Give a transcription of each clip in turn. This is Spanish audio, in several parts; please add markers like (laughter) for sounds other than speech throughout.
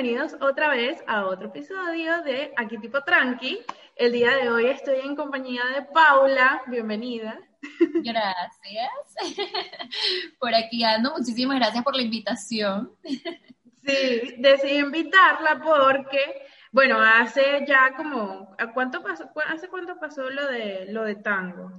bienvenidos otra vez a otro episodio de Aquí Tipo Tranqui. El día de hoy estoy en compañía de Paula. Bienvenida. Gracias. (laughs) Por aquí ando. Muchísimas gracias por la invitación. Sí, decidí invitarla porque, bueno, hace ya como, ¿a cuánto pasó, ¿hace cuánto pasó lo de, lo de tango?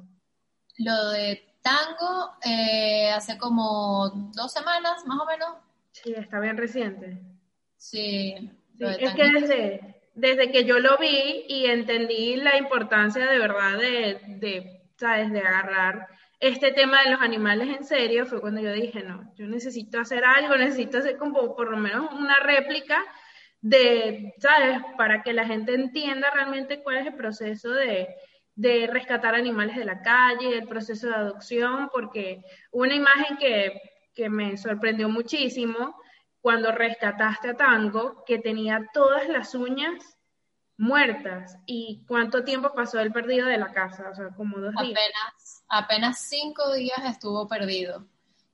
Lo de tango eh, hace como dos semanas, más o menos. Sí, está bien reciente. Sí. es que desde, desde que yo lo vi y entendí la importancia de verdad de, de, ¿sabes? de agarrar este tema de los animales en serio, fue cuando yo dije, no, yo necesito hacer algo, necesito hacer como por lo menos una réplica de, ¿sabes? Para que la gente entienda realmente cuál es el proceso de, de rescatar animales de la calle, el proceso de adopción, porque una imagen que, que me sorprendió muchísimo cuando rescataste a Tango, que tenía todas las uñas muertas. ¿Y cuánto tiempo pasó él perdido de la casa? O sea, como dos días. Apenas, apenas cinco días estuvo perdido.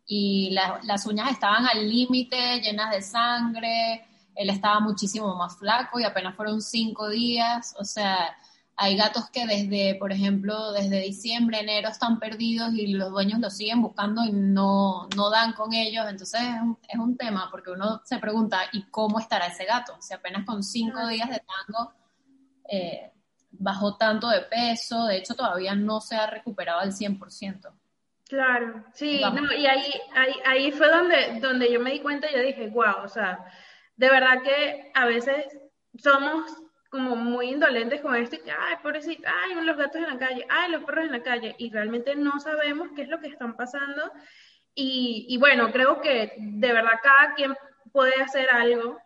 Y las uñas estaban al límite, llenas de sangre. Él estaba muchísimo más flaco y apenas fueron cinco días. O sea, hay gatos que desde, por ejemplo, desde diciembre, enero están perdidos y los dueños los siguen buscando y no, no dan con ellos. Entonces es un, es un tema porque uno se pregunta, ¿y cómo estará ese gato? Si apenas con cinco días de tango eh, bajó tanto de peso, de hecho todavía no se ha recuperado al 100%. Claro, sí, no, y ahí, ahí, ahí fue donde, donde yo me di cuenta y yo dije, wow, o sea, de verdad que a veces somos como muy indolentes con esto y que, ay, pobrecita, ay, los gatos en la calle, ay, los perros en la calle, y realmente no sabemos qué es lo que están pasando. Y, y bueno, creo que de verdad cada quien puede hacer algo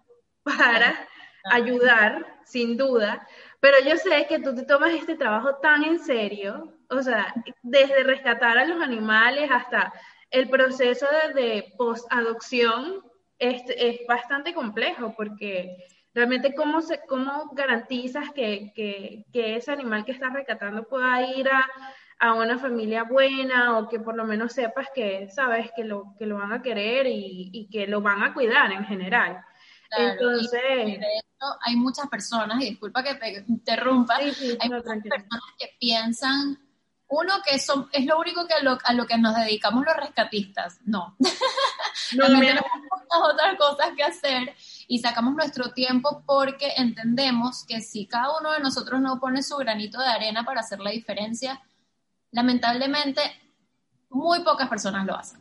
para ayudar, sin duda, pero yo sé que tú te tomas este trabajo tan en serio, o sea, desde rescatar a los animales hasta el proceso de, de post-adopción es, es bastante complejo porque realmente cómo, se, cómo garantizas que, que, que, ese animal que estás rescatando pueda ir a, a, una familia buena o que por lo menos sepas que, sabes, que lo, que lo van a querer y, y que lo van a cuidar en general. Claro, Entonces, y de hecho, hay muchas personas, y disculpa que te interrumpa, sí, sí, hay no, muchas tranquilo. personas que piensan, uno, que son, es lo único que a lo, a lo que nos dedicamos los rescatistas. No. no (laughs) También tenemos muchas otras cosas que hacer y sacamos nuestro tiempo porque entendemos que si cada uno de nosotros no pone su granito de arena para hacer la diferencia, lamentablemente muy pocas personas lo hacen.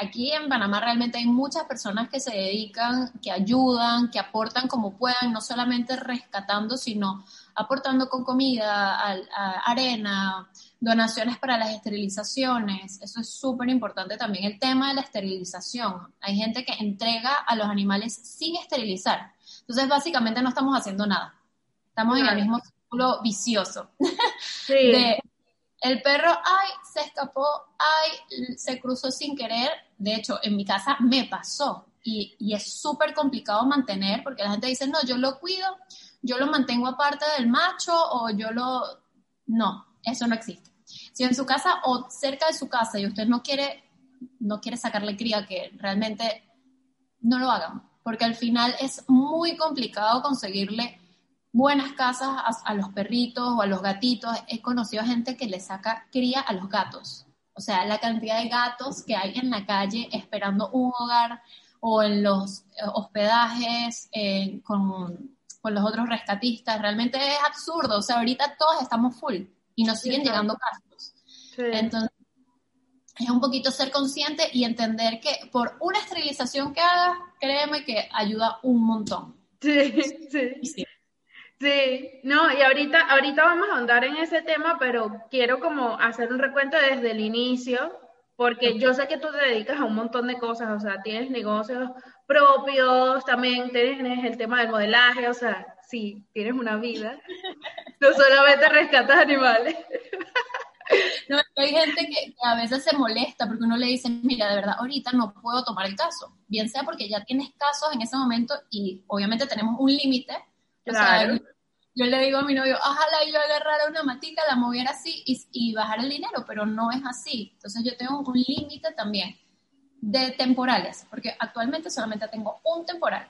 Aquí en Panamá realmente hay muchas personas que se dedican, que ayudan, que aportan como puedan, no solamente rescatando, sino aportando con comida, a, a arena, donaciones para las esterilizaciones. Eso es súper importante también el tema de la esterilización. Hay gente que entrega a los animales sin esterilizar. Entonces, básicamente no estamos haciendo nada. Estamos en el mismo círculo vicioso. (laughs) Sí. De, el perro, ay, se escapó, ay, se cruzó sin querer. De hecho, en mi casa me pasó. Y, y es súper complicado mantener porque la gente dice, no, yo lo cuido, yo lo mantengo aparte del macho o yo lo... No, eso no existe. Si en su casa o cerca de su casa y usted no quiere, no quiere sacarle cría, que realmente no lo hagan, porque al final es muy complicado conseguirle buenas casas a, los perritos o a los gatitos. He conocido gente que le saca cría a los gatos. O sea, la cantidad de gatos que hay en la calle esperando un hogar o en los hospedajes eh, con, con, los otros rescatistas, realmente es absurdo. O sea, ahorita todos estamos full y nos siguen sí, llegando casos. Sí. Entonces, es un poquito ser consciente y entender que por una esterilización que hagas, créeme que ayuda un montón. Sí, sí. sí. no, y ahorita, ahorita vamos a andar en ese tema, pero quiero como hacer un recuento desde el inicio, porque yo sé que tú te dedicas a un montón de cosas, o sea, tienes negocios propios, también tienes el tema del modelaje, o sea, sí, tienes una vida, no solamente rescatas animales. No, hay gente que, a veces se molesta porque uno le dice, mira, de verdad, ahorita no puedo tomar el caso. Bien sea porque ya tienes casos en ese momento y obviamente tenemos un límite. Claro. yo le digo a mi novio, ojalá yo agarrara una matica, la moviera así y, y bajar el dinero, pero no es así. Entonces yo tengo un límite también de temporales, porque actualmente solamente tengo un temporal.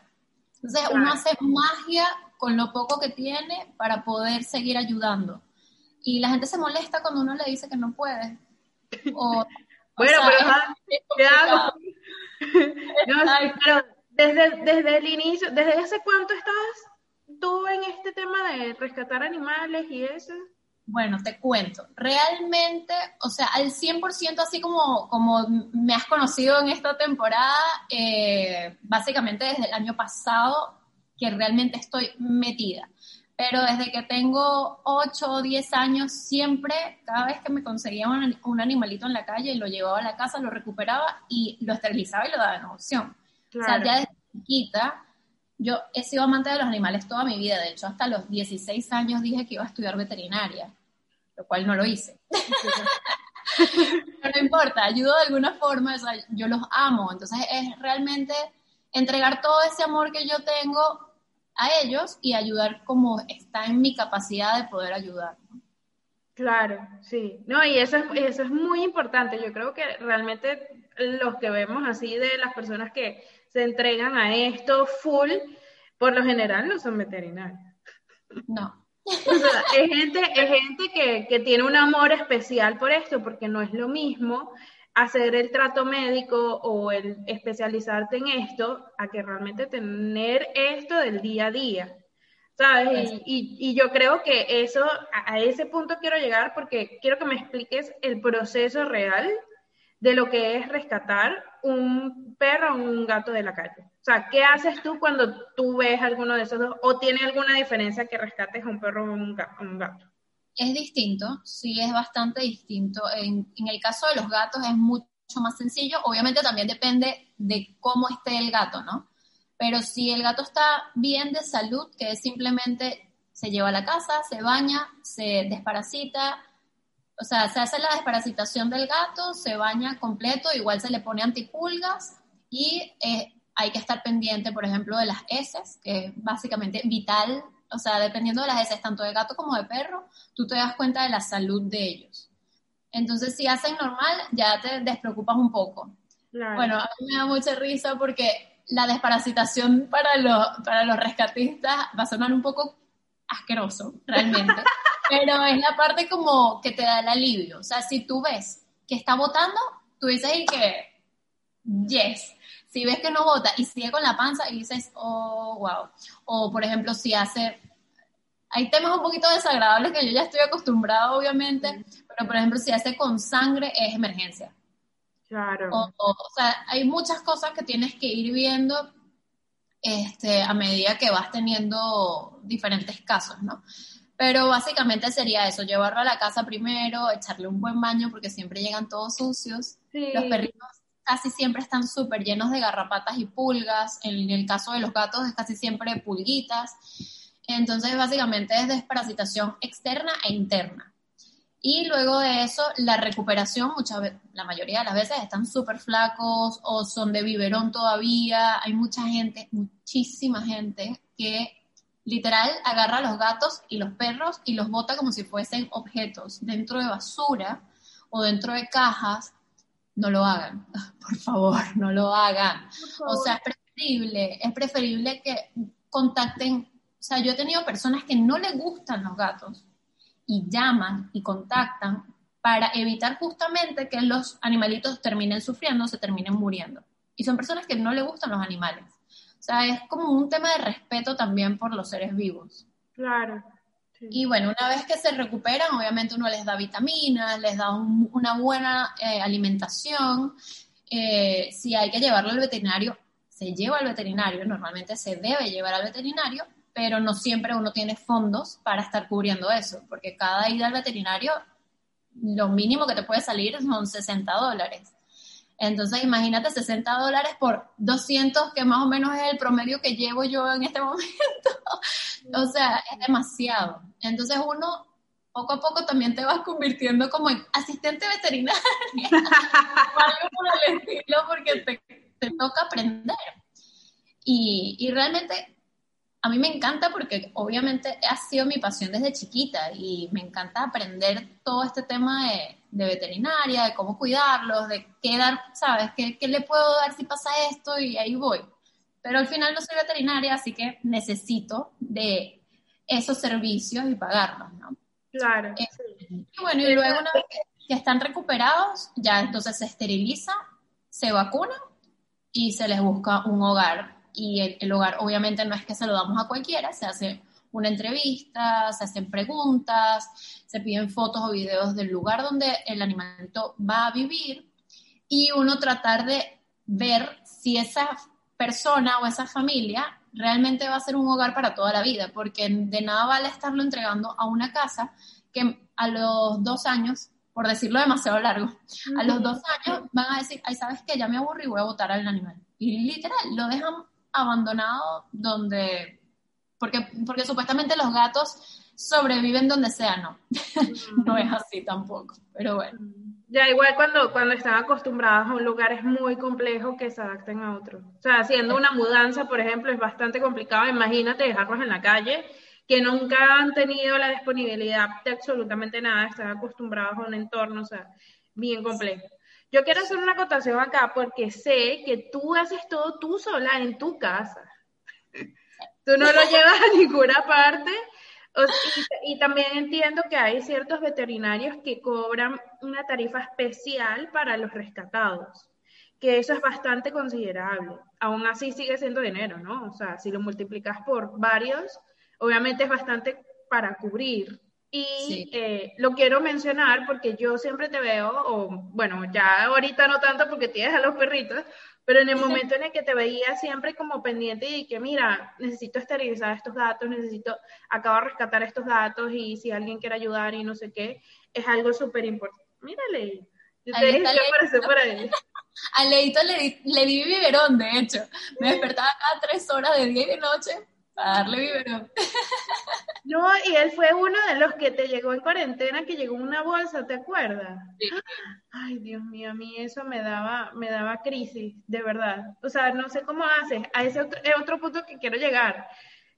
Entonces uno hace magia con lo poco que tiene para poder seguir ayudando. Y la gente se molesta cuando uno le dice que no puede. O, (laughs) bueno, pero ¿qué hago? (laughs) pero desde, desde el inicio, ¿desde hace cuánto estás tú en este tema de rescatar animales y eso? Bueno, te cuento. Realmente, o sea, al 100% así como, como me has conocido en esta temporada, eh, básicamente desde el año pasado que realmente estoy metida. Pero desde que tengo 8 o 10 años, siempre, cada vez que me conseguía un, animalito en la calle, lo llevaba a la casa, lo recuperaba y lo esterilizaba y lo daba en adopción. O sea, ya desde chiquita, yo he sido amante de los animales toda mi vida. De hecho, hasta los 16 años dije que iba a estudiar veterinaria, lo cual no lo hice. Pero no importa, ayudo de alguna forma, o sea, yo los amo. Entonces, es realmente entregar todo ese amor que yo tengo a ellos y ayudar como está en mi capacidad de poder ayudar. Claro, sí. No, y eso es, eso es muy importante. Yo creo que realmente los que vemos así de las personas que se entregan a esto full, por lo general no son veterinarios. No. es gente, es gente que, que tiene un amor especial por esto, porque no es lo mismo hacer el trato médico o el especializarte en esto a que realmente tener esto del día a día. ¿Sabes? Y, yo creo que eso, a, ese punto quiero llegar porque quiero que me expliques el proceso real de lo que es rescatar un perro o un gato de la calle. O sea, ¿qué haces tú cuando tú ves alguno de esos dos? ¿O tiene alguna diferencia que rescates a un perro o un gato? Es distinto, sí es bastante distinto. En, el caso de los gatos es mucho más sencillo. Obviamente también depende de cómo esté el gato, ¿no? Pero si el gato está bien de salud, que es simplemente se lleva a la casa, se baña, se desparasita, o sea, se hace la desparasitación del gato, se baña completo, igual se le pone antipulgas y eh, hay que estar pendiente, por ejemplo, de las heces, que es básicamente vital o sea, dependiendo de las heces, tanto de gato como de perro, tú te das cuenta de la salud de ellos. Entonces, si hacen normal, ya te despreocupas un poco. Bueno, a mí me da mucha risa porque la desparasitación para los, para los rescatistas va a sonar un poco asqueroso, realmente. (laughs) pero es la parte como que te da el alivio. O sea, si tú ves que está votando, tú dices y que, yes. Si ves que no vota y sigue con la panza y dices, oh, wow. O, por ejemplo, si hace hay temas un poquito desagradables que yo ya estoy acostumbrada, obviamente, pero por ejemplo, si hace con sangre es emergencia. Claro. O, o, sea, hay muchas cosas que tienes que ir viendo este, a medida que vas teniendo diferentes casos, ¿no? Pero básicamente sería eso, llevarlo a la casa primero, echarle un buen baño porque siempre llegan todos sucios. Los perritos casi siempre están súper llenos de garrapatas y pulgas. En el caso de los gatos es casi siempre pulguitas. Entonces, básicamente es desparasitación externa e interna. Y luego de eso, la recuperación, muchas veces, la mayoría de las veces están súper flacos o son de biberón todavía. Hay mucha gente, muchísima gente que literal agarra a los gatos y los perros y los bota como si fuesen objetos dentro de basura o dentro de cajas no lo hagan, (laughs) por favor, no lo hagan. O sea, es preferible, es preferible que contacten, o sea, yo he tenido personas que no les gustan los gatos y llaman y contactan para evitar justamente que los animalitos terminen sufriendo, se terminen muriendo. Y son personas que no les gustan los animales. O sea, es como un tema de respeto también por los seres vivos. Claro. Y bueno, una vez que se recuperan, obviamente uno les da vitaminas, les da una buena eh, alimentación. Eh, si hay que llevarlo al veterinario, se lleva al veterinario, normalmente se debe llevar al veterinario, pero no siempre uno tiene fondos para estar cubriendo eso, porque cada ida al veterinario, lo mínimo que te puede salir son 60 dólares. Entonces, imagínate 60 dólares por 200, que más o menos es el promedio que llevo yo en este (laughs) momento. o sea, es demasiado. Entonces, uno poco a poco también te vas convirtiendo como en asistente veterinario. (laughs) algo por el estilo, porque te, te toca aprender. Y, y realmente a mí me encanta porque obviamente ha sido mi pasión desde chiquita y me encanta aprender todo este tema de, veterinaria, de cómo cuidarlos, de qué dar, ¿sabes? ¿Qué, ¿Qué, le puedo dar si pasa esto? Y ahí voy. Pero al final no soy veterinaria, así que necesito de esos servicios y pagarlos, ¿no? Claro. Eh, y bueno, y luego una vez que están recuperados, ya entonces se esteriliza, se vacuna y se les busca un hogar y el, hogar obviamente no es que se lo damos a cualquiera, se hace una entrevista, se hacen preguntas, se piden fotos o videos del lugar donde el animalito va a vivir y uno tratar de ver si esa persona o esa familia realmente va a ser un hogar para toda la vida, porque de nada vale estarlo entregando a una casa que a los dos años, por decirlo demasiado largo, a los dos años van a decir, ay, ¿sabes qué? Ya me aburro y voy a botar al animal. Y literal, lo dejan abandonado donde, porque, porque supuestamente los gatos sobreviven donde sea, no. (laughs) no es así tampoco, pero bueno. Ya igual cuando, cuando están acostumbrados a un lugar es muy complejo que se adapten a otro. O sea, haciendo una mudanza, por ejemplo, es bastante complicado. Imagínate dejarlos en la calle, que nunca han tenido la disponibilidad de absolutamente nada, están acostumbrados a un entorno, o sea, bien complejo. Yo quiero hacer una acotación acá porque sé que tú haces todo tú sola en tu casa. Tú no lo (laughs) llevas a ninguna parte. y, también entiendo que hay ciertos veterinarios que cobran una tarifa especial para los rescatados, que eso es bastante considerable. Aún así sigue siendo dinero, ¿no? O sea, si lo multiplicas por varios, obviamente es bastante para cubrir y eh, lo quiero mencionar porque yo siempre te veo, o bueno, ya ahorita no tanto porque tienes a los perritos, pero en el momento en el que te veía siempre como pendiente y que, mira, necesito esterilizar estos datos, necesito, acabo de rescatar estos datos y si alguien quiere ayudar y no sé qué, es algo súper importante. Mírale, yo te dije por ahí. A Leito le, le di biberón, de hecho. Me despertaba cada tres horas de día y de noche para darle biberón. (laughs) No, y él fue uno de los que te llegó en cuarentena, que llegó una bolsa, ¿te acuerdas? (gasps) Ay, Dios mío, a mí eso me daba, me daba crisis, de verdad. O sea, no sé cómo haces. A ese otro, es otro punto que quiero llegar.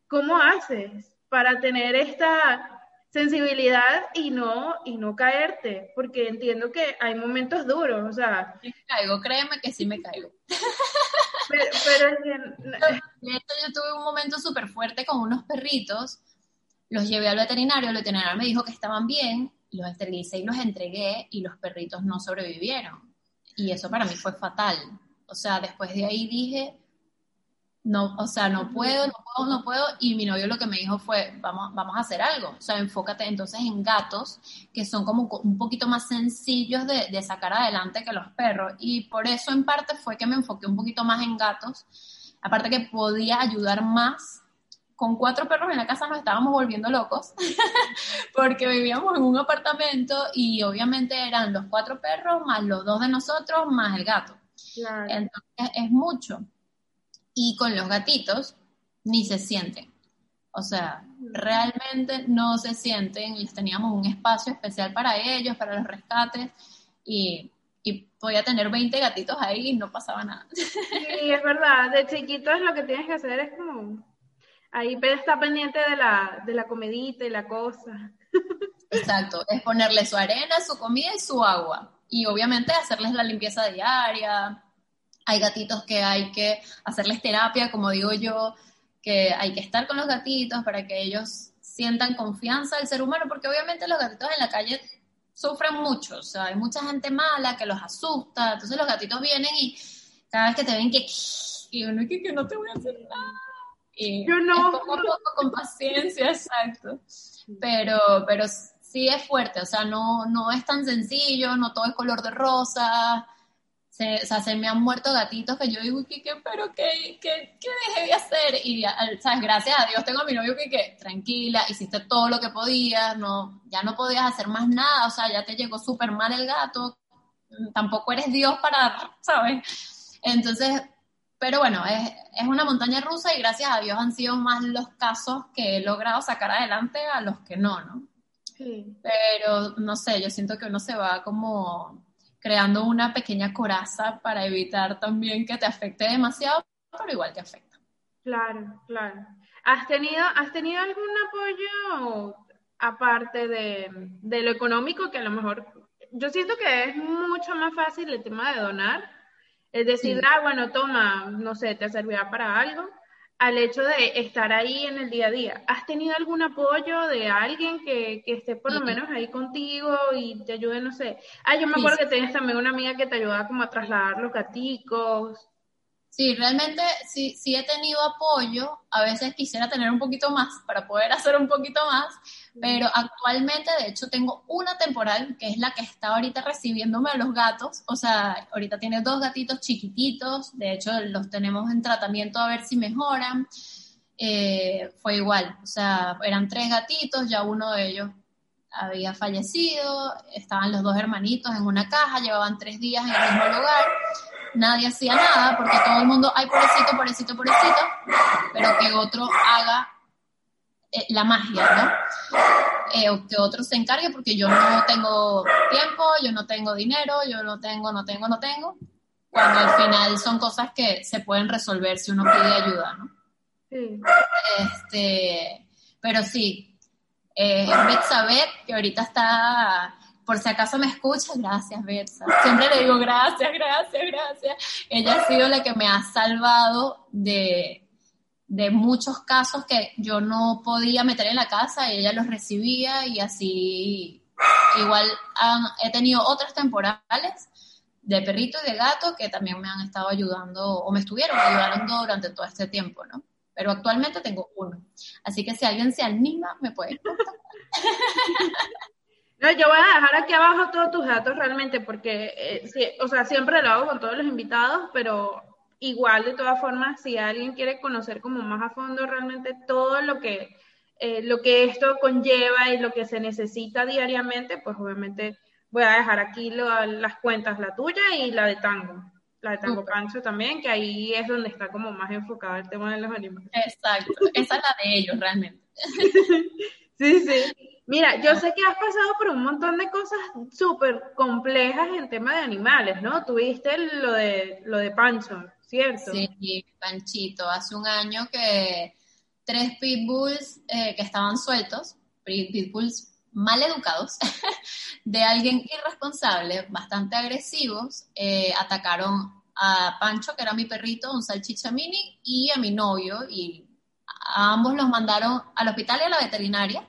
¿Cómo haces para tener esta sensibilidad y no, y no caerte? Porque entiendo que hay momentos duros, o sea. me caigo, créeme que sí me caigo. (laughs) Pero, pero yo tuve un momento súper fuerte con unos perritos los llevé al veterinario, el veterinario me dijo que estaban bien, los esterilicé y los entregué y los perritos no sobrevivieron. Y eso para mí fue fatal. O sea, después de ahí dije, no, o sea, no puedo, no puedo, no puedo. Y mi novio lo que me dijo fue, vamos, vamos a hacer algo. O sea, enfócate entonces en gatos, que son como un poquito más sencillos de, de sacar adelante que los perros. Y por eso en parte fue que me enfoqué un poquito más en gatos. Aparte que podía ayudar más con cuatro perros en la casa nos estábamos volviendo locos (laughs) porque vivíamos en un apartamento y obviamente eran los cuatro perros más los dos de nosotros más el gato. Entonces es mucho. Y con los gatitos ni se sienten. O sea, realmente no se sienten. Les teníamos un espacio especial para ellos, para los rescates y y podía tener 20 gatitos ahí y no pasaba nada. (laughs) Sí, es verdad, de chiquitos lo que tienes que hacer es como Ahí está pendiente de la, de la comidita y la cosa. (laughs) Exacto, es ponerle su arena, su comida y su agua. Y obviamente hacerles la limpieza diaria. Hay gatitos que hay que hacerles terapia, como digo yo, que hay que estar con los gatitos para que ellos sientan confianza del ser humano, porque obviamente los gatitos en la calle sufren mucho, o sea, hay mucha gente mala que los asusta, entonces los gatitos vienen y cada vez que te ven que, y uno que, que no te voy a hacer nada, Y Yo no. poco a poco, con paciencia, (laughs) exacto. Pero, pero sí es fuerte, o sea, no, no es tan sencillo, no todo es color de rosa. Se, o sea, se me han muerto gatitos que yo digo, ¿qué, qué pero qué, qué, qué, dejé de hacer? Y, ¿sabes? Gracias a Dios tengo a mi novio que, que, tranquila, hiciste todo lo que podías, no, ya no podías hacer más nada, o sea, ya te llegó súper mal el gato, tampoco eres Dios para, ¿sabes? Entonces, pero bueno, es, es, una montaña rusa y gracias a Dios han sido más los casos que he logrado sacar adelante a los que no, ¿no? Sí. Pero no sé, yo siento que uno se va como creando una pequeña coraza para evitar también que te afecte demasiado, pero igual te afecta. Claro, claro. ¿Has tenido, has tenido algún apoyo aparte de, de lo económico que a lo mejor, yo siento que es mucho más fácil el tema de donar? Es decir, ah, bueno, toma, no sé, te servirá para algo, al hecho de estar ahí en el día a día. ¿Has tenido algún apoyo de alguien que, que esté por lo menos ahí contigo y te ayude, no sé? Ah, yo me acuerdo que tenías también una amiga que te ayudaba como a trasladar los gaticos. Sí, realmente sí, sí he tenido apoyo. A veces quisiera tener un poquito más para poder (laughs) hacer un poquito más, pero actualmente, de hecho, tengo una temporal que es la que está ahorita recibiéndome a los gatos. O sea, ahorita tiene dos gatitos chiquititos. De hecho, los tenemos en tratamiento a ver si mejoran. Eh, fue igual, o sea, eran tres gatitos, ya uno de ellos había fallecido, estaban los dos hermanitos en una caja, llevaban tres días en el mismo lugar nadie hacía nada porque todo el mundo, ay, pobrecito, pobrecito, pobrecito, pero que otro haga la magia, ¿no? Eh, que otro se encargue porque yo no tengo tiempo, yo no tengo dinero, yo no tengo, no tengo, no tengo, cuando al final son cosas que se pueden resolver si uno pide ayuda, ¿no? Sí. Este, pero sí, eh, saber que ahorita está por si acaso me escucha, gracias, Betsa. Siempre le digo gracias, gracias, gracias. Ella ha sido la que me ha salvado de, de muchos casos que yo no podía meter en la casa y ella los recibía y así igual he tenido otras temporales de perrito y de gato que también me han estado ayudando o me estuvieron ayudando durante todo este tiempo, ¿no? Pero actualmente tengo uno. Así que si alguien se anima, me puede. (laughs) No, yo voy a dejar aquí abajo todos tus datos realmente, porque, eh, o sea, siempre lo hago con todos los invitados, pero igual de todas formas, si alguien quiere conocer como más a fondo realmente todo lo que, eh, lo que esto conlleva y lo que se necesita diariamente, pues obviamente voy a dejar aquí las cuentas, la tuya y la de Tango. La de Tango Pancho también, que ahí es donde está como más enfocado el tema de los animales. Exacto, esa es la de ellos realmente. (laughs) sí, sí. Mira, yo sé que has pasado por un montón de cosas súper complejas en tema de animales, ¿no? Tuviste lo de, lo de Pancho, ¿cierto? Sí, Panchito. Hace un año que tres pitbulls eh, que estaban sueltos, pitbulls mal educados, (laughs) de alguien irresponsable, bastante agresivos, eh, atacaron a Pancho, que era mi perrito, un salchicha mini, y a mi novio, y a ambos los mandaron al hospital y a la veterinaria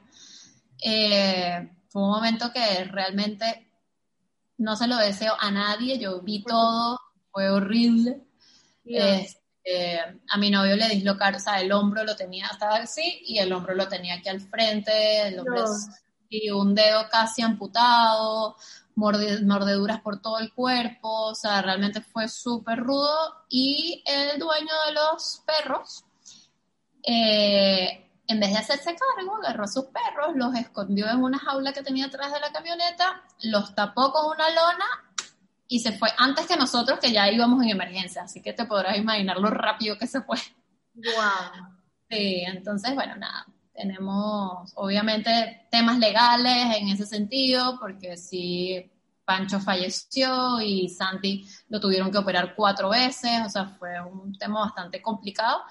eh, fue un momento que realmente no se lo deseo a nadie, yo vi todo, fue horrible. Este, a mi novio le dislocaron, o sea, el hombro lo tenía, estaba así, y el hombro lo tenía aquí al frente, el hombro y un dedo casi amputado, mordeduras por todo el cuerpo, o sea, realmente fue súper rudo. Y el dueño de los perros, eh, en vez de hacerse cargo, agarró a sus perros, los escondió en una jaula que tenía atrás de la camioneta, los tapó con una lona y se fue antes que nosotros, que ya íbamos en emergencia. Así que te podrás imaginar lo rápido que se fue. Wow. Sí, entonces, bueno, nada. Tenemos, obviamente, temas legales en ese sentido, porque si Pancho falleció y Santi lo tuvieron que operar cuatro veces, o sea, fue un tema bastante complicado.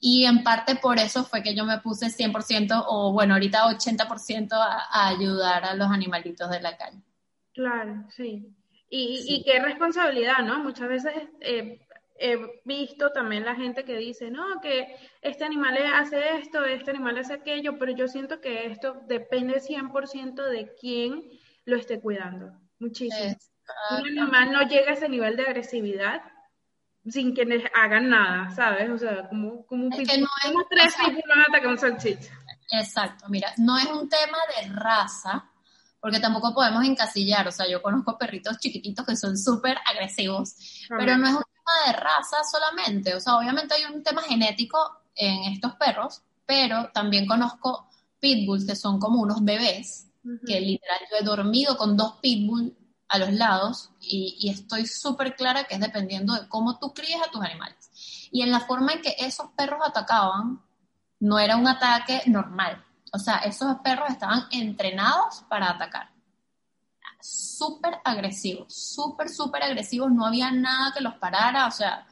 Y en parte por eso fue que yo me puse 100% o bueno, ahorita 80% a, a ayudar a los animalitos de la calle. Claro, sí. Y, y qué responsabilidad, ¿no? Muchas veces eh, he visto también la gente que dice, no, que este animal hace esto, este animal hace aquello, pero yo siento que esto depende 100% de quién lo esté cuidando. Muchísimo. Un animal no llega a ese nivel de agresividad sin que les hagan nada, ¿sabes? O sea, como, como, es que no como tres tipos van a atacar un salchicha. Exacto, mira, no es un tema de raza, porque tampoco podemos encasillar, o sea, yo conozco perritos chiquititos que son súper agresivos, pero no es un tema de raza solamente, o sea, obviamente hay un tema genético en estos perros, pero también conozco pitbulls que son como unos bebés, que literal yo he dormido con dos pitbulls a los lados y, y estoy súper clara que es dependiendo de cómo tú críes a tus animales. Y en la forma en que esos perros atacaban, no era un ataque normal. O sea, esos perros estaban entrenados para atacar. Súper agresivos, súper, súper agresivos. No había nada que los parara. O sea,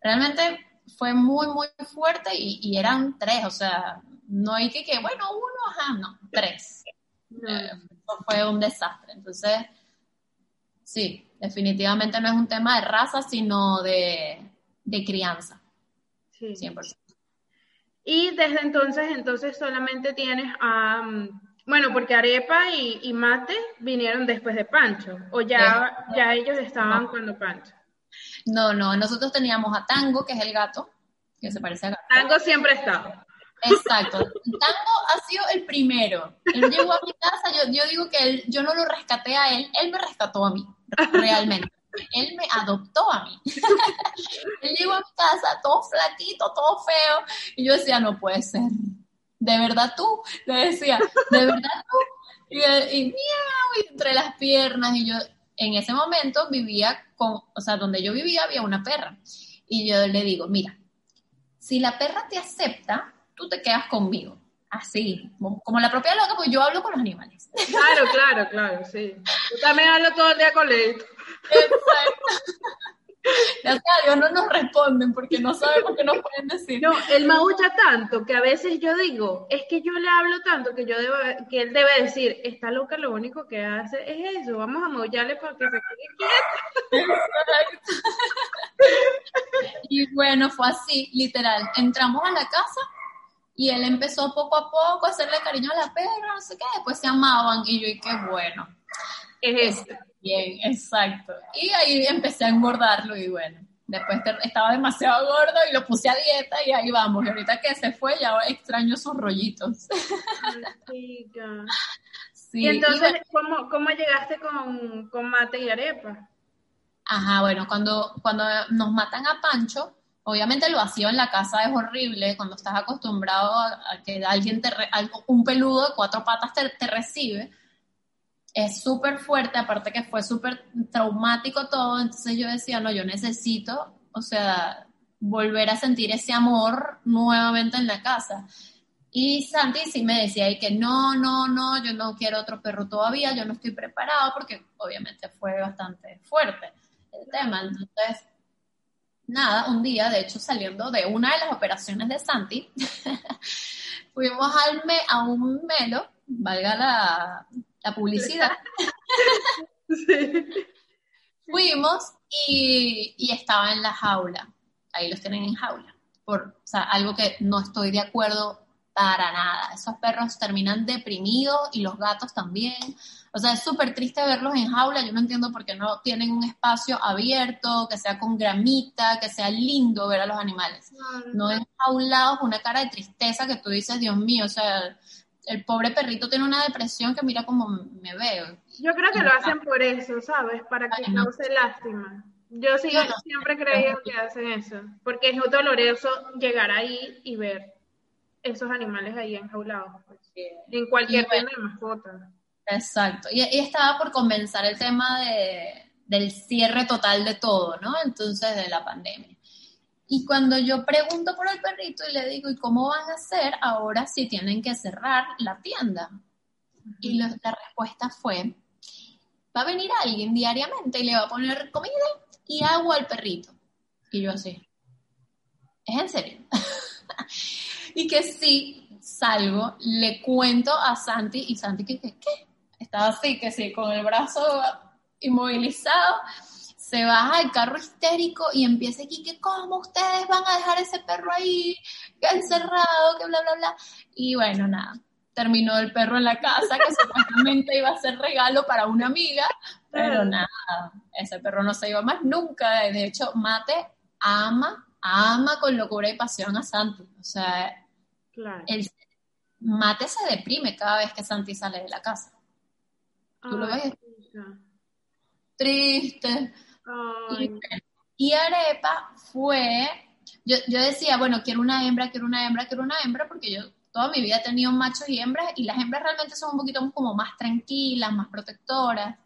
realmente fue muy, muy fuerte y, eran tres. O sea, no hay que que, bueno, uno, ajá, no, tres. Eh, fue un desastre. Entonces, sí, definitivamente no es un tema de raza, sino de, de crianza. Sí. 100%. Y desde entonces, entonces solamente tienes a, bueno, porque Arepa y, Mate vinieron después de Pancho, o ya, ya ellos estaban cuando Pancho. No, no, nosotros teníamos a Tango, que es el gato, que se parece a gato. Tango siempre ha estado. Exacto. Tango ha sido el primero. Él llegó a mi casa, yo, yo digo que él, yo no lo rescaté a él, él me rescató a mí, realmente él me adoptó a mí. (laughs) él llegó a mi casa todo flaquito, todo feo, y yo decía, no puede ser. ¿De verdad tú? Le decía, ¿de verdad tú? Y, y, entre las piernas, y yo en ese momento vivía con, o sea, donde yo vivía había una perra. Y yo le digo, mira, si la perra te acepta, tú te quedas conmigo. Así, como la propia loca, pues yo hablo con los animales. Claro, claro, claro, sí. Yo también hablo todo el día con Leito. Exacto. Gracias a Dios no nos responden porque no sabemos qué nos pueden decir. No, él maulla tanto que a veces yo digo, es que yo le hablo tanto que yo debo, que él debe decir, esta loca lo único que hace es eso, vamos a maullarle para que se quede quieto. Y bueno, fue así, literal. Entramos a la casa y él empezó poco a poco a hacerle cariño a la perra, no sé qué, después se amaban y yo, y qué bueno. Es esto. Bien, exacto. Y ahí empecé a engordarlo y bueno, después estaba demasiado gordo y lo puse a dieta y ahí vamos. Y ahorita que se fue ya extraño sus rollitos. sí, y entonces, ¿cómo, ¿cómo, llegaste con, con, mate y arepa? Ajá, bueno, cuando, cuando nos matan a Pancho, obviamente lo vacío en la casa es horrible cuando estás acostumbrado a, que alguien te, un peludo de cuatro patas te, te recibe es súper fuerte, aparte que fue súper traumático todo, entonces yo decía, no, yo necesito, o sea, volver a sentir ese amor nuevamente en la casa. Y Santi sí me decía y que no, no, no, yo no quiero otro perro todavía, yo no estoy preparado porque obviamente fue bastante fuerte el tema. Entonces, nada, un día, de hecho, saliendo de una de las operaciones de Santi, (laughs) fuimos al me, a un melo, valga la, la publicidad. (laughs) Fuimos y, y, estaba en la jaula. Ahí los tienen en jaula. Por, o sea, algo que no estoy de acuerdo para nada. Esos perros terminan deprimidos y los gatos también. O sea, es súper triste verlos en jaula. Yo no entiendo por qué no tienen un espacio abierto, que sea con gramita, que sea lindo ver a los animales. No enjaulados, una cara de tristeza que tú dices, Dios mío, o sea, el pobre perrito tiene una depresión que mira como me veo. Yo creo que lo hacen por eso, ¿sabes? Para que cause lástima. Yo sí siempre he creído que hacen eso, porque es doloroso llegar ahí y ver esos animales ahí enjaulados, pues, en cualquier tema de mascota. Exacto, y, estaba por comenzar el tema de, del cierre total de todo, ¿no? Entonces, de la pandemia. Y cuando yo pregunto por el perrito y le digo, ¿y cómo van a hacer ahora si tienen que cerrar la tienda? Y la respuesta fue, va a venir alguien diariamente y le va a poner comida y agua al perrito. Y yo así, ¿es en serio? (laughs) y que sí, salgo, le cuento a Santi y Santi que, ¿qué? Estaba así, que sí, con el brazo inmovilizado se baja el carro histérico y empieza aquí que cómo ustedes van a dejar ese perro ahí encerrado, que bla, bla, bla. Y bueno, nada, terminó el perro en la casa, que (laughs) supuestamente iba a ser regalo para una amiga, pero nada, ese perro no se iba más nunca. De hecho, Mate ama, ama con locura y pasión a Santi. O sea, el mate se deprime cada vez que Santi sale de la casa. ¿Tú lo ves? Triste. Y, Arepa fue, yo, yo decía, bueno, quiero una hembra, quiero una hembra, quiero una hembra, porque yo toda mi vida he tenido machos y hembras, y las hembras realmente son un poquito como más tranquilas, más protectoras.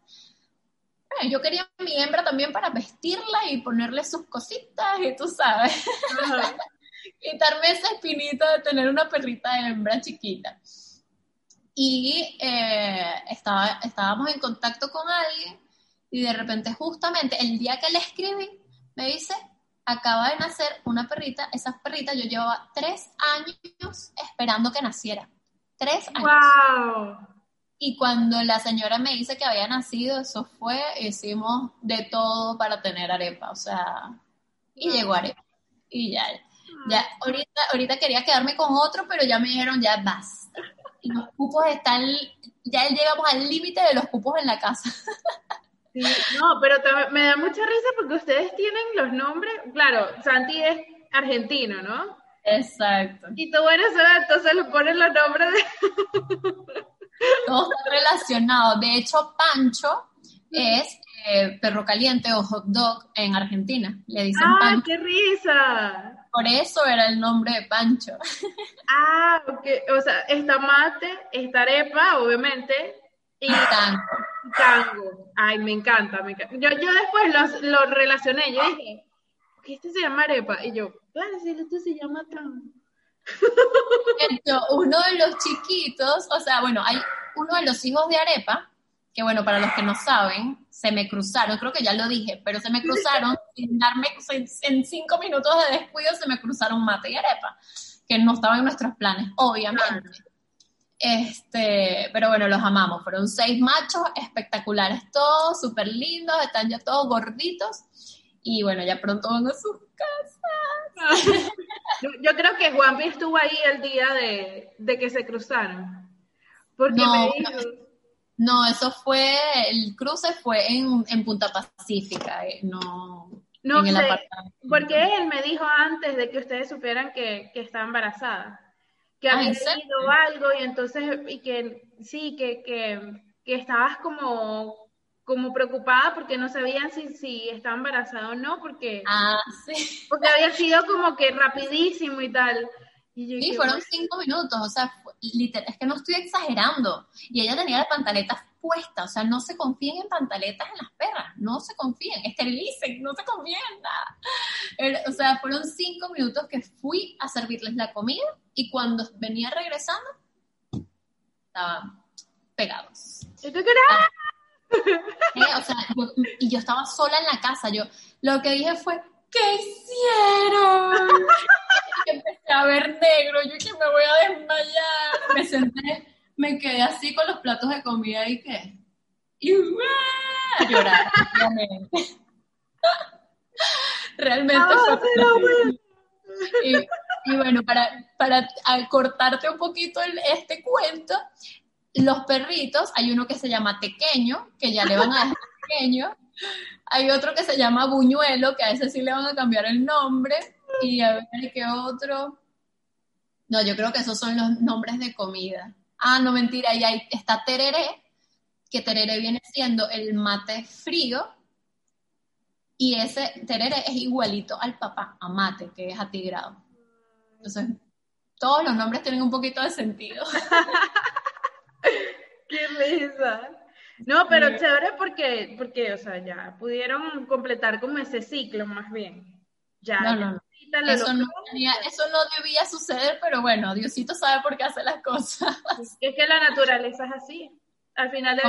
yo quería mi hembra también para vestirla y ponerle sus cositas, y tú sabes, (laughs) quitarme esa espinita de tener una perrita de hembra chiquita. Y eh, estaba, estábamos en contacto con alguien y de repente justamente el día que le escribí, me dice, acaba de nacer una perrita, esa perrita yo llevaba tres años esperando que naciera. Tres años. ¡Wow! Y cuando la señora me dice que había nacido, eso fue, hicimos de todo para tener arepa, o sea, y llegó arepa. Y ya, ya, ahorita, ahorita quería quedarme con otro, pero ya me dijeron, ya basta. Y los cupos están, ya llegamos al límite de los cupos en la casa. Sí, no, pero me da mucha risa porque ustedes tienen los nombres, claro, Santi es argentino, ¿no? Exacto. Y tu Venezuela, entonces le ponen los nombres de... Todos están relacionados. De hecho, Pancho es eh, perro caliente o hot dog en Argentina. Le dicen ¡Ah, qué risa! Por eso era el nombre de Pancho. Ah, ok. O sea, está mate, está arepa, obviamente, y tango. Tango. Ay, me encanta, me encanta. Yo, yo después lo, relacioné, yo dije, ¿qué este se llama arepa? Y yo, claro, sí, este se llama tango. uno de los chiquitos, o sea, bueno, hay uno de los hijos de arepa, que bueno, para los que no saben, se me cruzaron, creo que ya lo dije, pero se me cruzaron (laughs) sin darme, en cinco minutos de descuido se me cruzaron mate y arepa, que no estaban en nuestros planes, obviamente. Este, pero bueno, los amamos. Fueron seis machos espectaculares, todos súper lindos, están ya todos gorditos. Y bueno, ya pronto van a sus casas. Yo, creo que Juanpi estuvo ahí el día de, que se cruzaron. Porque no, me dijo... no, eso fue, el cruce fue en, Punta Pacífica, eh, no, no sé, porque él me dijo antes de que ustedes supieran que, que estaba embarazada que ah, había tenido algo y entonces, y que sí, que, que, que, estabas como, como preocupada porque no sabían si, si estaba embarazada o no, porque, ah, sí. porque había sido como que rapidísimo y tal. Y sí, fueron cinco minutos, o sea, literal, es que no estoy exagerando. Y ella tenía las pantaletas puestas, o sea, no se confíen en pantaletas en las perras, no se confíen, esterilicen, no se confíen en nada. O sea, fueron cinco minutos que fui a servirles la comida y cuando venía regresando, estaban pegados. ¿Y tú ah. eh, o sea, y yo estaba sola en la casa, yo lo que dije fue, ¿qué hicieron? (laughs) empecé a ver negro, yo que me voy a desmayar, me senté, me quedé así con los platos de comida y qué, y a llorar, realmente. Realmente ah, y, y, bueno, para, para cortarte un poquito este cuento, los perritos, hay uno que se llama Tequeño, que ya le van a dejar Tequeño, hay otro que se llama Buñuelo, que a ese sí le van a cambiar el nombre. Y a ver qué otro. No, yo creo que esos son los nombres de comida. Ah, no, mentira, y ahí está tereré, que tereré viene siendo el mate frío. Y ese tereré es igualito al papá, a mate, que es atigrado. Entonces, todos los nombres tienen un poquito de sentido. (laughs) ¡Qué risa! No, pero chévere porque, porque, o sea, ya pudieron completar como ese ciclo más bien. Ya. No, no, Eso, no eso no debía suceder, pero bueno, Diosito sabe por qué hace las cosas. (laughs) Es que la naturaleza es así. Al final de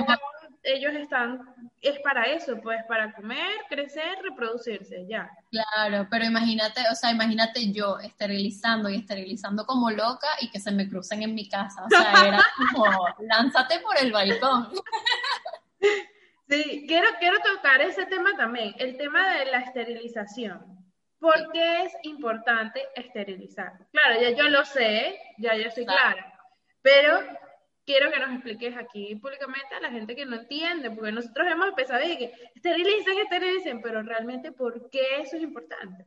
ellos están, es para eso, pues para comer, crecer, reproducirse, ya. Claro, pero imagínate, o sea, imagínate yo esterilizando y esterilizando como loca y que se me crucen en mi casa, o sea, era (laughs) como, lánzate por el balcón. (laughs) Sí, quiero, quiero tocar ese tema también, el tema de la esterilización. ¿Por qué es importante esterilizar? Claro, ya yo lo sé, ya yo soy clara, pero quiero que nos expliques aquí públicamente a la gente que no entiende, porque nosotros hemos empezado a decir que esterilicen, esterilicen, pero realmente ¿por qué eso es importante?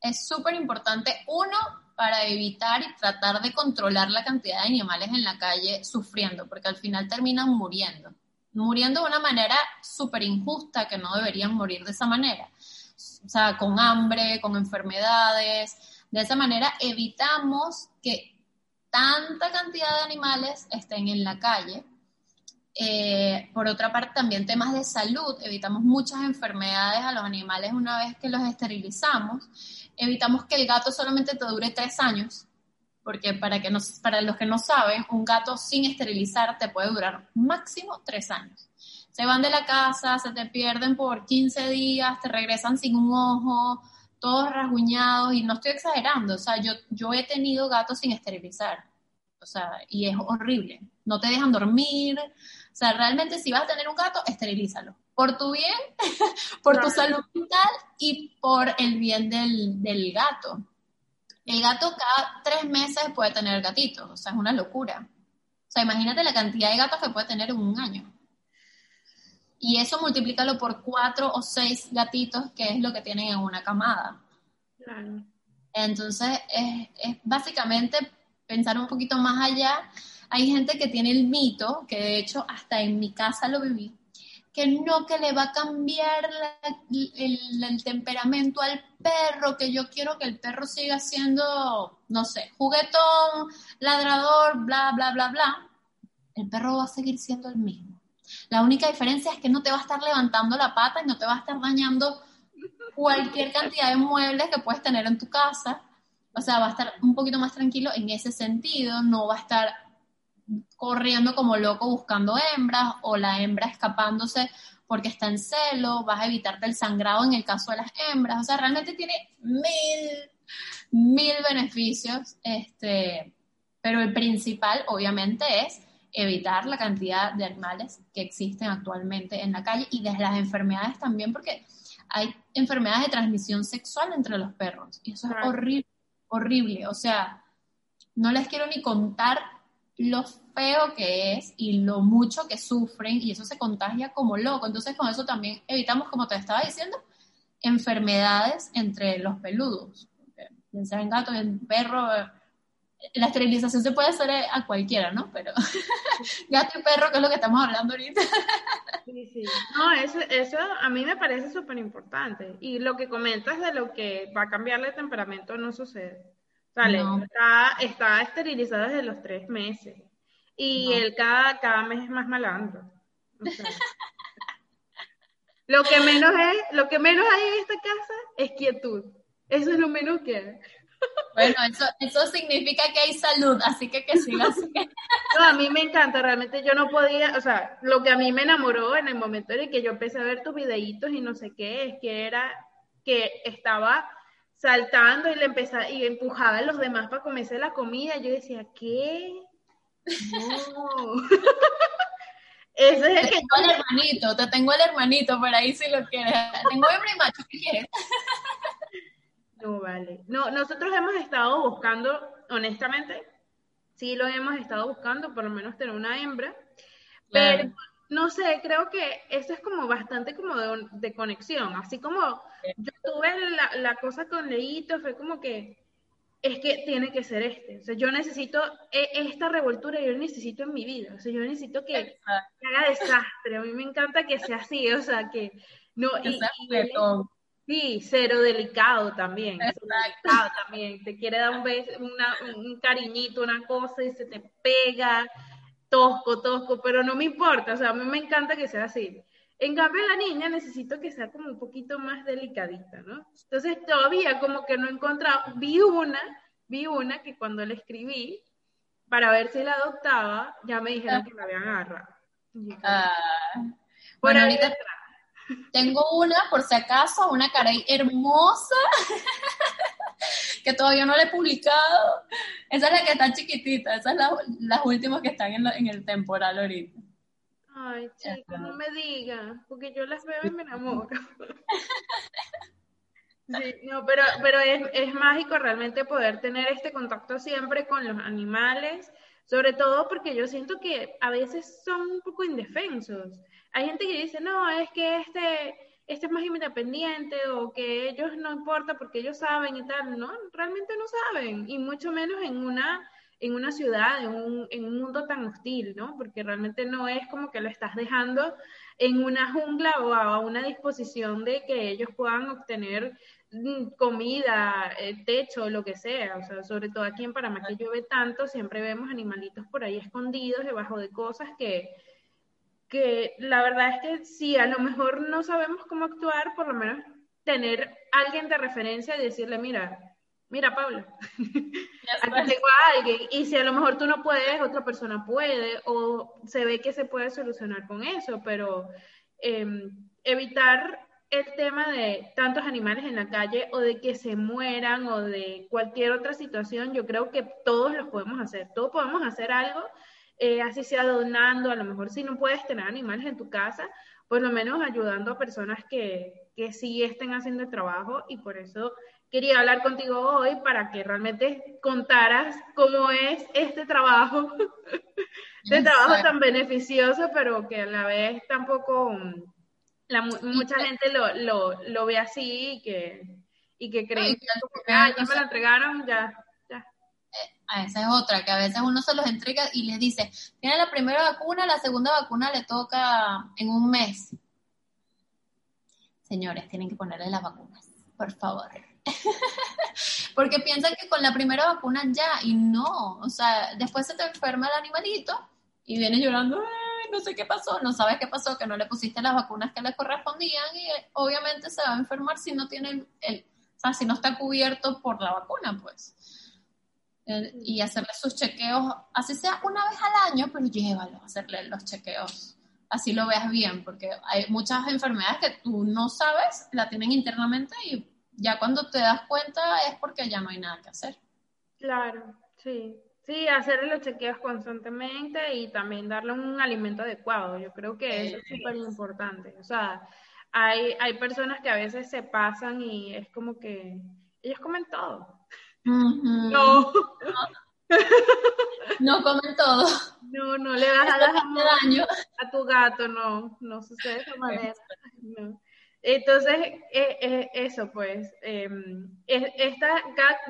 es súper importante, uno, para evitar y tratar de controlar la cantidad de animales en la calle sufriendo, porque al final terminan muriendo, muriendo de una manera súper injusta, que no deberían morir de esa manera, o sea, con hambre, con enfermedades, de esa manera evitamos que tanta cantidad de animales estén en la calle. Eh, por otra parte, también temas de salud, evitamos muchas enfermedades a los animales una vez que los esterilizamos. Evitamos que el gato solamente te dure tres años, porque para, que para los que no saben, un gato sin esterilizar te puede durar máximo tres años. Se van de la casa, se te pierden por 15 días, te regresan sin un ojo, todos rasguñados, y no estoy exagerando, o sea, yo, yo he tenido gatos sin esterilizar, o sea, y es horrible, no te dejan dormir, o sea, realmente si vas a tener un gato, esterilízalo, por tu bien, (laughs) por tu salud mental y por el bien del, del gato. El gato cada tres meses puede tener gatitos, o sea, es una locura. O sea, imagínate la cantidad de gatos que puede tener en un año y eso multiplícalo por cuatro o seis gatitos, que es lo que tienen en una camada. Claro. Entonces, es, es, básicamente pensar un poquito más allá. Hay gente que tiene el mito, que de hecho hasta en mi casa lo viví, que no, que le va a cambiar el, el, temperamento al perro, que yo quiero que el perro siga siendo, no sé, juguetón, ladrador, bla, bla, bla, bla. El perro va a seguir siendo el mismo la única diferencia es que no te va a estar levantando la pata y no te va a estar dañando cualquier cantidad de muebles que puedes tener en tu casa. O sea, va a estar un poquito más tranquilo en ese sentido, no va a estar corriendo como loco buscando hembras o la hembra escapándose porque está en celo, vas a evitarte el sangrado en el caso de las hembras, o sea, realmente tiene mil, mil beneficios, este, pero el principal obviamente es evitar la cantidad de animales que existen actualmente en la calle y de las enfermedades también, porque hay enfermedades de transmisión sexual entre los perros y eso es horrible, horrible. O sea, no les quiero ni contar lo feo que es y lo mucho que sufren y eso se contagia como loco. Entonces con eso también evitamos, como te estaba diciendo, enfermedades entre los peludos. Bien en gato, en perro, la esterilización se puede hacer a cualquiera, ¿no? Pero (laughs) gato y perro, que es lo que estamos hablando ahorita. (laughs) sí, sí. No, eso, eso a mí me parece súper importante. Y lo que comentas de lo que va a cambiarle el temperamento no sucede. Sale, está, está esterilizado desde los tres meses. Y él cada, cada mes es más malandro. lo que menos es, lo que menos hay en esta casa es quietud. Eso es lo menos que hay. Bueno, eso, eso significa que hay salud, así que que siga así. (laughs) No, a mí me encanta, realmente yo no podía, o sea, lo que a mí me enamoró en el momento en que yo empecé a ver tus videitos y no sé qué, es que era que estaba saltando y le empezaba y empujaba a los demás para comerse la comida. Yo decía, ¿qué? No. (laughs) Ese es el te tengo el hermanito, te tengo el hermanito por ahí si lo quieres. Tengo hembra y macho, ¿qué quieres? (laughs) No, vale. No, nosotros hemos estado buscando, honestamente, sí lo hemos estado buscando, por lo menos tener una hembra, pero no sé, creo que eso es como bastante como de, conexión, así como yo tuve la, cosa con Leito, fue como que es que tiene que ser este, o sea, yo necesito e, esta revoltura, yo necesito en mi vida, o sea, yo necesito que, haga desastre, a mí me encanta que sea así, o sea, que no, y, Sí, cero delicado también. Delicado también. Te quiere dar un, beso, un cariñito, una cosa y se te pega, tosco, tosco, pero no me importa. O sea, a mí me encanta que sea así. En cambio, la niña necesito que sea como un poquito más delicadita, ¿no? Entonces, todavía como que no he encontrado. Vi una, vi una que cuando la escribí, para ver si la adoptaba, ya me dijeron que la habían agarrado. Ah. Bueno, ahorita tengo una, por si acaso, una cara hermosa, (laughs) (laughs) que todavía no la he publicado. Esa es la que está chiquitita, esas son las últimas que están en, el temporal ahorita. Ay, chica, no me digas, porque yo las veo y me enamoro. (laughs) Sí, no, pero, pero es, es mágico realmente poder tener este contacto siempre con los animales, sobre todo porque yo siento que a veces son un poco indefensos. Hay gente que dice, no, es que este, este es más independiente o que ellos no importa porque ellos saben y tal, no, realmente no saben, y mucho menos en una, en una ciudad, en un, en un mundo tan hostil, ¿no? Porque realmente no es como que lo estás dejando en una jungla o a una disposición de que ellos puedan obtener mm, comida, eh, techo, lo que sea. O sea, sobre todo aquí en Panamá que llueve tanto, siempre vemos animalitos por ahí escondidos debajo de cosas que, que la verdad es que si a lo mejor no sabemos cómo actuar, por lo menos tener alguien de referencia y decirle, mira, mira Pablo, (laughs) aquí tengo a alguien, y si a lo mejor tú no puedes, otra persona puede, o se ve que se puede solucionar con eso, pero em, evitar el tema de tantos animales en la calle o de que se mueran o de cualquier otra situación, yo creo que todos lo podemos hacer, todos podemos hacer algo eh, así sea donando, a lo mejor si no puedes tener animales en tu casa, por lo menos ayudando a personas que, que sí estén haciendo el trabajo. Y por eso quería hablar contigo hoy para que realmente contaras cómo es este trabajo, (laughs) este trabajo tan beneficioso, pero que a la vez tampoco la, mucha gente lo, lo, lo, ve así y que, y que cree que, ah, ya me lo entregaron, ya a esa es otra, que a veces uno se los entrega y les dice, tiene la primera vacuna, la segunda vacuna le toca en un mes. Señores, tienen que ponerle las vacunas, por favor. (laughs) Porque piensan que con la primera vacuna ya, y no, o sea, después se te enferma el animalito y viene llorando, no sé qué pasó, no sabes qué pasó, que no le pusiste las vacunas que le correspondían y eh, obviamente se va a enfermar si no tiene el, o sea, si no está cubierto por la vacuna, pues. Y hacerle sus chequeos, así sea una vez al año, pero llévalo a hacerle los chequeos, así lo veas bien, porque hay muchas enfermedades que tú no sabes, la tienen internamente y ya cuando te das cuenta es porque ya no hay nada que hacer. Claro, sí. Sí, hacerle los chequeos constantemente y también darle un alimento adecuado. Yo creo que eso es súper importante. O sea, hay, hay personas que a veces se pasan y es como que ellos comen todo. No. (laughs) No comen todo. No, no le vas a daño a tu gato, no, no sucede de esa manera. Entonces, eh, eh, eso pues, em, esta,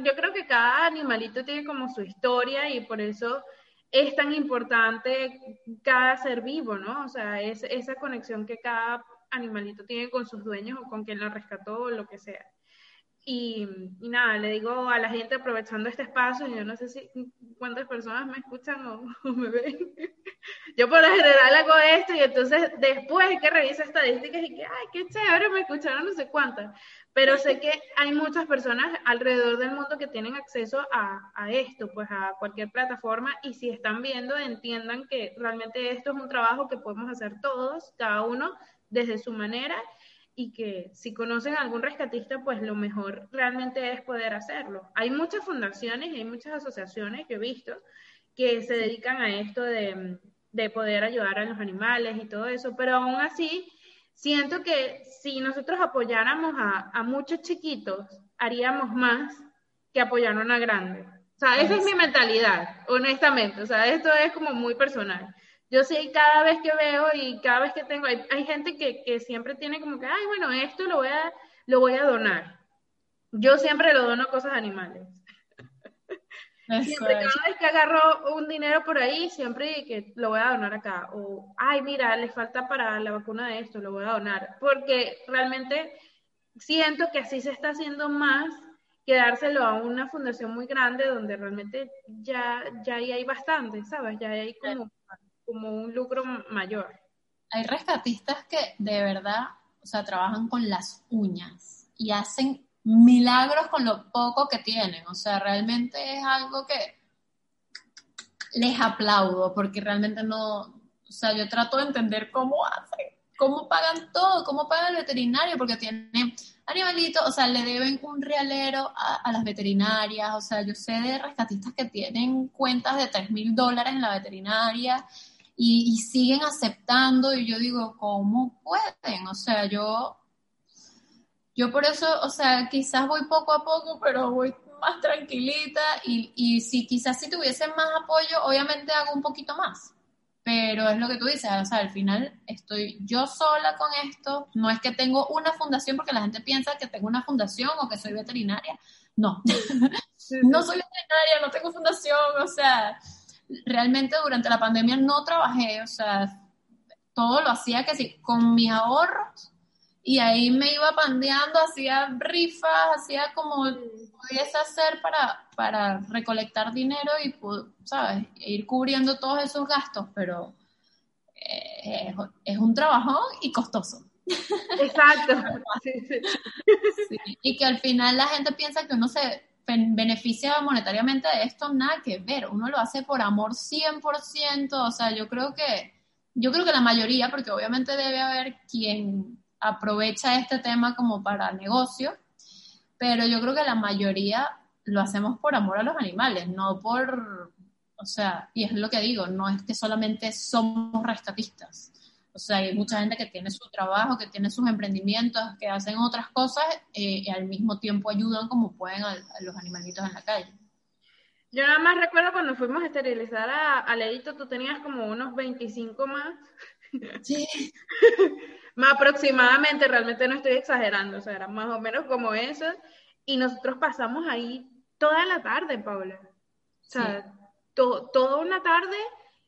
yo creo que cada animalito tiene como su historia y por eso es tan importante cada ser vivo, ¿no? O sea, es esa conexión que cada animalito tiene con sus dueños o con quien lo rescató o lo que sea. Y, nada, le digo a la gente aprovechando este espacio, yo no sé si cuántas personas me escuchan (laughs) o, me ven. yo por lo general hago esto y entonces después que reviso estadísticas y que, ay, qué chévere, me escucharon no sé cuántas. Pero sé que hay muchas personas alrededor del mundo que tienen acceso a, a esto, pues a cualquier plataforma y si están viendo, entiendan que realmente esto es un trabajo que podemos hacer todos, cada uno desde su manera y que si conocen a algún rescatista, pues lo mejor realmente es poder hacerlo. Hay muchas fundaciones y hay muchas asociaciones que he visto que se dedican a esto de, de poder ayudar a los animales y todo eso, pero aún así siento que si nosotros apoyáramos a, a muchos chiquitos, haríamos más que apoyar a una grande. O sea, esa es mi mentalidad, honestamente. O sea, esto es como muy personal yo sí, cada vez que veo y cada vez que tengo, hay, gente que, que, siempre tiene como que, ay, bueno, esto lo voy a, lo voy a donar. Yo siempre lo dono cosas animales. siempre, cada vez que agarro un dinero por ahí, siempre que lo voy a donar acá. O, ay, mira, le falta para la vacuna de esto, lo voy a donar. Porque realmente siento que así se está haciendo más que dárselo a una fundación muy grande donde realmente ya, ya hay bastante, ¿sabes? Ya hay como como un lucro mayor. Hay rescatistas que de verdad, o sea, trabajan con las uñas y hacen milagros con lo poco que tienen. O sea, realmente es algo que les aplaudo porque realmente no, o sea, yo trato de entender cómo hacen, cómo pagan todo, cómo pagan el veterinario, porque tienen animalitos, o sea, le deben un realero a, a, las veterinarias, o sea, yo sé de rescatistas que tienen cuentas de 3 mil dólares en la veterinaria y, siguen aceptando y yo digo, ¿cómo pueden? O sea, yo, yo por eso, o sea, quizás voy poco a poco, pero voy más tranquilita y, y si quizás si tuviese más apoyo, obviamente hago un poquito más. pero es lo que tú dices, o sea, al final estoy yo sola con esto, no es que tengo una fundación porque la gente piensa que tengo una fundación o que soy veterinaria, no, (laughs) no soy veterinaria, no tengo fundación, o sea, realmente durante la pandemia no trabajé, o sea, todo lo hacía que sí, con mis ahorros y ahí me iba pandeando, hacía rifas, hacía como pudiese hacer para, para recolectar dinero y, ¿sabes? E ir cubriendo todos esos gastos, pero eh, es, un trabajo y costoso. Exacto. (laughs) Y que al final la gente piensa que uno se beneficia monetariamente de esto, nada que ver. Uno lo hace por amor 100%. O sea, yo creo que, yo creo que la mayoría, porque obviamente debe haber quien aprovecha este tema como para negocio, pero yo creo que la mayoría lo hacemos por amor a los animales, no por, o sea, y es lo que digo, no es que solamente somos rescatistas. O sea, hay mucha gente que tiene su trabajo, que tiene sus emprendimientos, que hacen otras cosas eh, y al mismo tiempo ayudan como pueden a, los animalitos en la calle. Yo nada más recuerdo cuando fuimos a esterilizar a, a Leito, tú tenías como unos 25 más. Sí. (laughs) más aproximadamente, realmente no estoy exagerando, o sea, era más o menos como eso. Y nosotros pasamos ahí toda la tarde, Paula. O sea, toda una tarde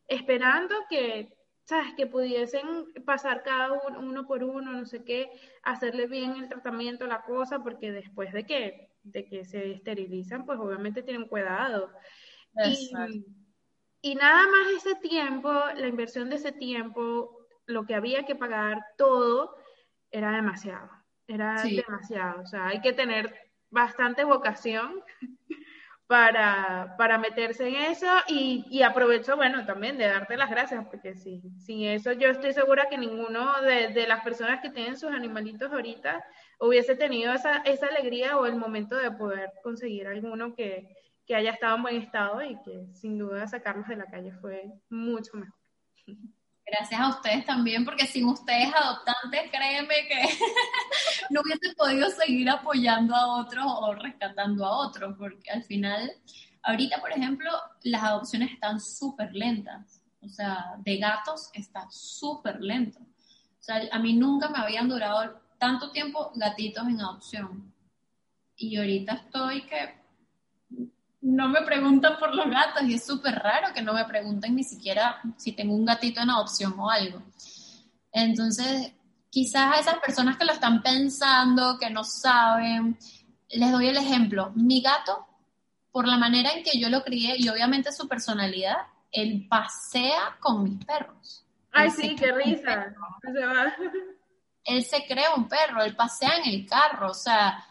esperando que, ¿sabes? Que pudiesen pasar cada uno, uno por uno, no sé qué, hacerle bien el tratamiento, la cosa, porque después de que, de que se esterilizan, pues obviamente tienen cuidado. Y, y nada más ese tiempo, la inversión de ese tiempo, lo que había que pagar, todo, era demasiado. Era demasiado. O sea, hay que tener bastante vocación para, para meterse en eso y, y, aprovecho, bueno, también de darte las gracias, porque sí, sin eso yo estoy segura que ninguno de, de, las personas que tienen sus animalitos ahorita hubiese tenido esa, esa alegría o el momento de poder conseguir alguno que, que haya estado en buen estado y que sin duda sacarlos de la calle fue mucho mejor. Gracias a ustedes también, porque sin ustedes adoptantes, créeme que (laughs) no hubiese podido seguir apoyando a otros o rescatando a otros, porque al final, ahorita, por ejemplo, las adopciones están súper lentas. O sea, de gatos está súper lento. O sea, a mí nunca me habían durado tanto tiempo gatitos en adopción. Y ahorita estoy que no me preguntan por los gatos y es súper raro que no me pregunten ni siquiera si tengo un gatito en adopción o algo. Entonces, quizás a esas personas que lo están pensando, que no saben, les doy el ejemplo. Mi gato, por la manera en que yo lo crié y obviamente su personalidad, él pasea con mis perros. Ay, sí, qué risa. Él se crea un perro, él pasea en el carro, o sea,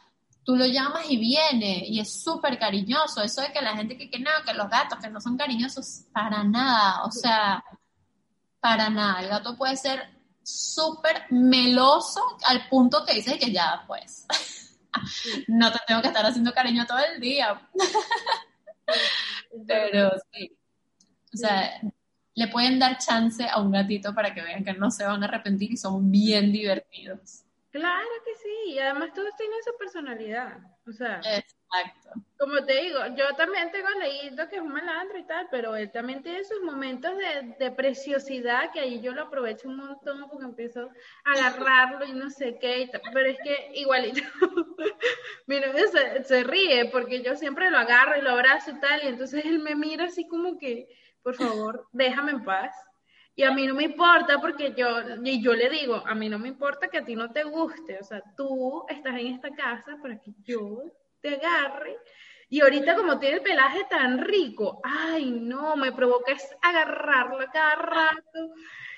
tú lo llamas y viene y es súper cariñoso. Eso de que la gente que, que no, que los gatos que no son cariñosos, para nada, o sea, para nada. El gato puede ser súper meloso al punto que dices que ya, pues, no te tengo que estar haciendo cariño todo el día. (laughs) Pero sí, o sea, le pueden dar chance a un gatito para que vean que no se van a arrepentir y son bien divertidos. Claro que sí, y además todos tienen su personalidad. O sea, Exacto. como te digo, yo también tengo leído que es un malandro y tal, pero él también tiene sus momentos de, preciosidad que ahí yo lo aprovecho un montón porque empiezo a agarrarlo y no sé qué, pero es que igualito, (laughs) mi novio se, se ríe porque yo siempre lo agarro y lo abrazo y tal, y entonces él me mira así como que, por favor, déjame en paz. Y a mí no me importa porque yo, y yo le digo, a mí no me importa que a ti no te guste, o sea, tú estás en esta casa para que yo te agarre. Y ahorita como tiene el pelaje tan rico, ay no, me provoca es agarrarlo cada rato.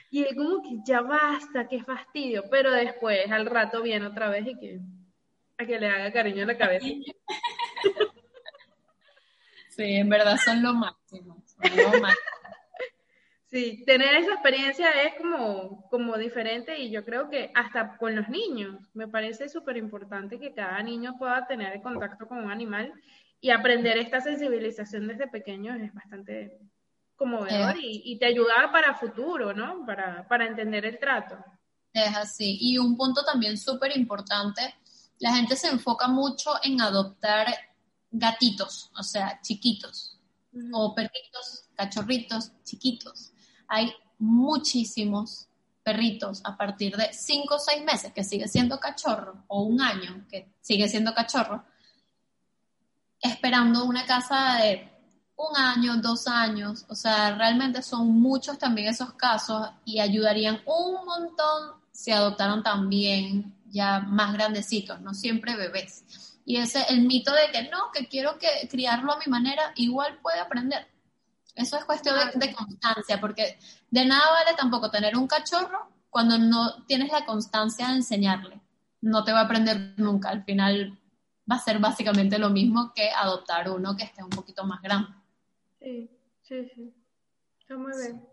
Y él como que ya basta, qué fastidio. Pero después, al rato viene otra vez y que, a que le haga cariño en la cabeza. (laughs) Sí, en verdad son lo máximo. Son lo máximo. Sí, tener esa experiencia es como, como diferente y yo creo que hasta con los niños, me parece súper importante que cada niño pueda tener contacto con un animal y aprender esta sensibilización desde pequeños es bastante conmovedor y, y, te ayuda para futuro, ¿no? Para, para entender el trato. Es así. Y un punto también súper importante, la gente se enfoca mucho en adoptar gatitos, o sea, chiquitos, o perritos, cachorritos, chiquitos hay muchísimos perritos a partir de 5 o 6 meses, que sigue siendo cachorro, o un año, que sigue siendo cachorro, esperando una casa de un año, dos años, o sea, realmente son muchos también esos casos y ayudarían un montón si adoptaron también ya más grandecitos, no siempre bebés. Y ese el mito de que no, que quiero que criarlo a mi manera, igual puede aprender. Eso es cuestión de, constancia, porque de nada vale tampoco tener un cachorro cuando no tienes la constancia de enseñarle. No te va a aprender nunca. Al final va a ser básicamente lo mismo que adoptar uno que esté un poquito más grande. Sí, sí, sí. Está muy bien.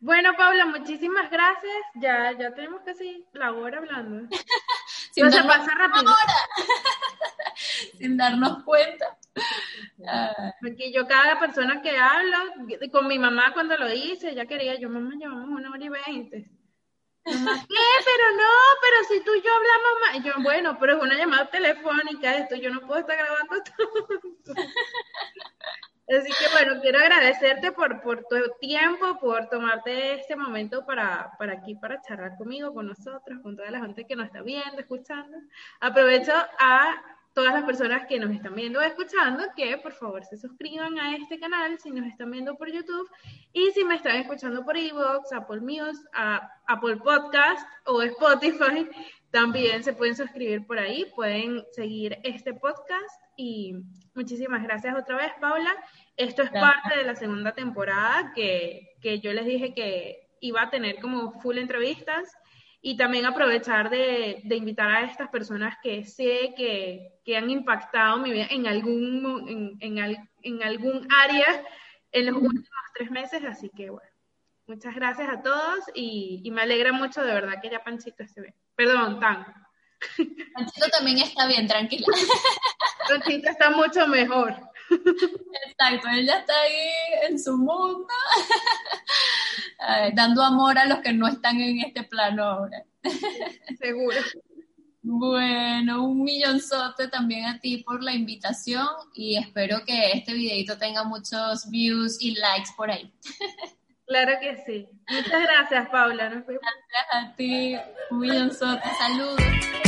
Bueno, Paula, muchísimas gracias. Ya, ya tenemos casi la hora hablando. (laughs) Sin pasa rápido. (laughs) Sin darnos cuenta. Porque yo cada persona que hablo, con mi mamá cuando lo hice, ya quería, yo mamá llevamos una hora y veinte. ¿Qué? Pero no, pero si tú y yo hablamos más. Yo, bueno, pero es una llamada telefónica, esto yo no puedo estar grabando todo. Así que bueno, quiero agradecerte por, por tu tiempo, por tomarte este momento para, para aquí, para charlar conmigo, con nosotros, con toda la gente que nos está viendo, escuchando. Aprovecho a todas las personas que nos están viendo o escuchando que por favor se suscriban a este canal si nos están viendo por YouTube y si me están escuchando por Evox, Apple Music, Apple Podcast o Spotify, también se pueden suscribir por ahí, pueden seguir este podcast y muchísimas gracias otra vez, Paula. Esto es parte de la segunda temporada que, que yo les dije que iba a tener como full entrevistas y también aprovechar de, de, invitar a estas personas que sé que, que han impactado mi vida en algún, en, en, en, algún área en los últimos tres meses, así que bueno, muchas gracias a todos y, y me alegra mucho de verdad que ya Panchito esté bien. Perdón, Tan. Panchito también está bien, tranquila. Panchito está mucho mejor. Exacto, ella está ahí en su mundo, (laughs) dando amor a los que no están en este plano ahora. Seguro. Bueno, un millonzote también a ti por la invitación y espero que este videito tenga muchos views y likes por ahí. Claro que sí. Muchas gracias, Paula. Gracias a ti, un millonzote. Saludos.